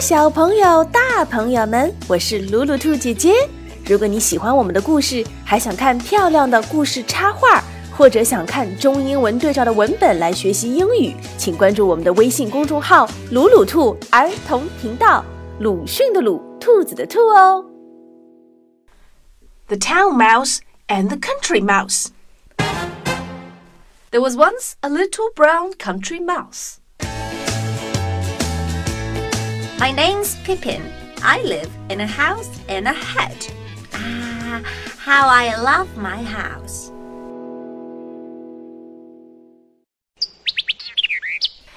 小朋友、大朋友们，我是鲁鲁兔姐姐。如果你喜欢我们的故事，还想看漂亮的故事插画，或者想看中英文对照的文本来学习英语，请关注我们的微信公众号“鲁鲁兔儿童频道”。鲁迅的鲁，兔子的兔哦。The Town Mouse and the Country Mouse. There was once a little brown country mouse. My name's Pippin. I live in a house in a hedge. Ah, how I love my house.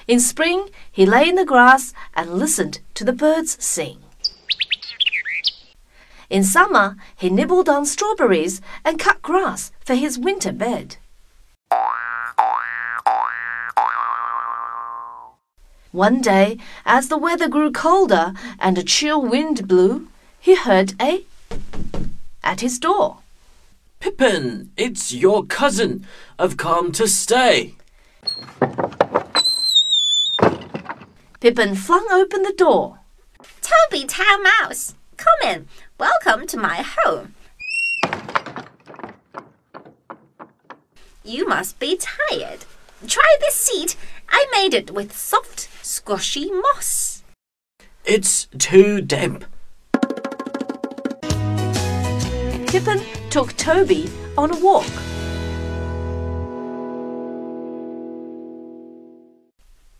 In spring, he lay in the grass and listened to the birds sing. In summer, he nibbled on strawberries and cut grass for his winter bed. One day, as the weather grew colder and a chill wind blew, he heard a at his door. Pippin, it's your cousin. I've come to stay. Pippin flung open the door. Toby Town Mouse, come in. Welcome to my home. You must be tired. Try this seat. I made it with soft, squashy moss. It's too damp. Pippin took Toby on a walk.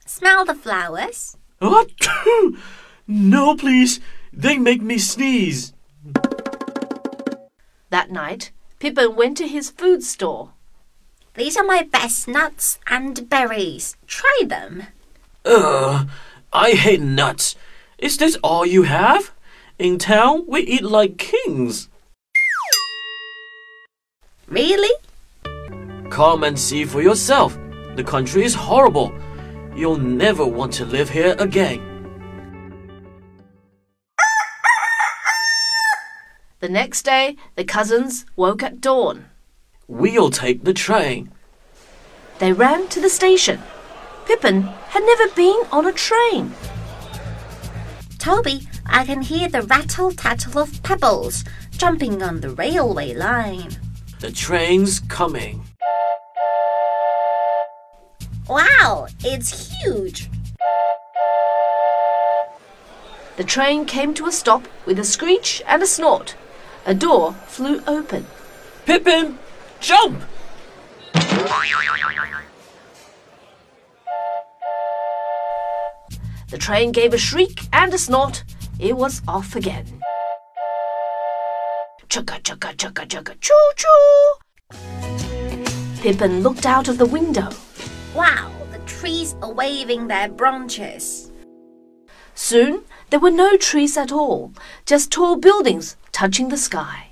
Smell the flowers. What? no, please. They make me sneeze. That night, Pippin went to his food store. These are my best nuts and berries. Try them. Ugh, I hate nuts. Is this all you have? In town, we eat like kings. Really? Come and see for yourself. The country is horrible. You'll never want to live here again. The next day, the cousins woke at dawn. We'll take the train. They ran to the station. Pippin had never been on a train. Toby, I can hear the rattle tattle of pebbles jumping on the railway line. The train's coming. Wow, it's huge. The train came to a stop with a screech and a snort. A door flew open. Pippin, jump! The train gave a shriek and a snort. It was off again. Chugga chugga chugga chugga choo choo. Pippin looked out of the window. Wow, the trees are waving their branches. Soon there were no trees at all, just tall buildings touching the sky.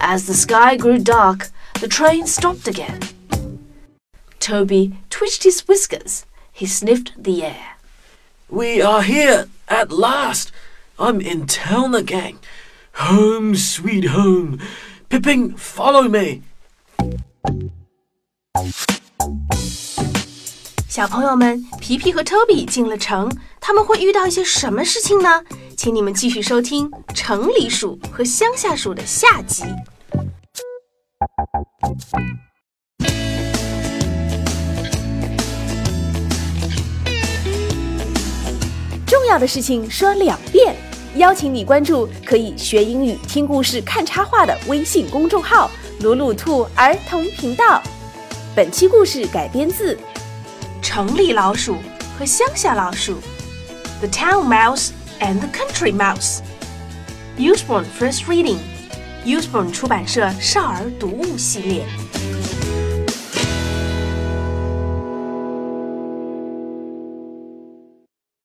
As the sky grew dark, the train stopped again. Toby twitched his whiskers. He sniffed the air. We are here at last. I'm in town again. Home, sweet home. Pippin, follow me. 小朋友们，皮皮和 Toby 进了城，他们会遇到一些什么事情呢？请你们继续收听《城里鼠和乡下鼠》的下集。重要的事情说两遍，邀请你关注可以学英语、听故事、看插画的微信公众号“鲁鲁兔儿童频道”。本期故事改编自《城里老鼠和乡下老鼠》，The Town Mouse and the Country Mouse。Usborne First Reading useful 出版社少儿读物系列。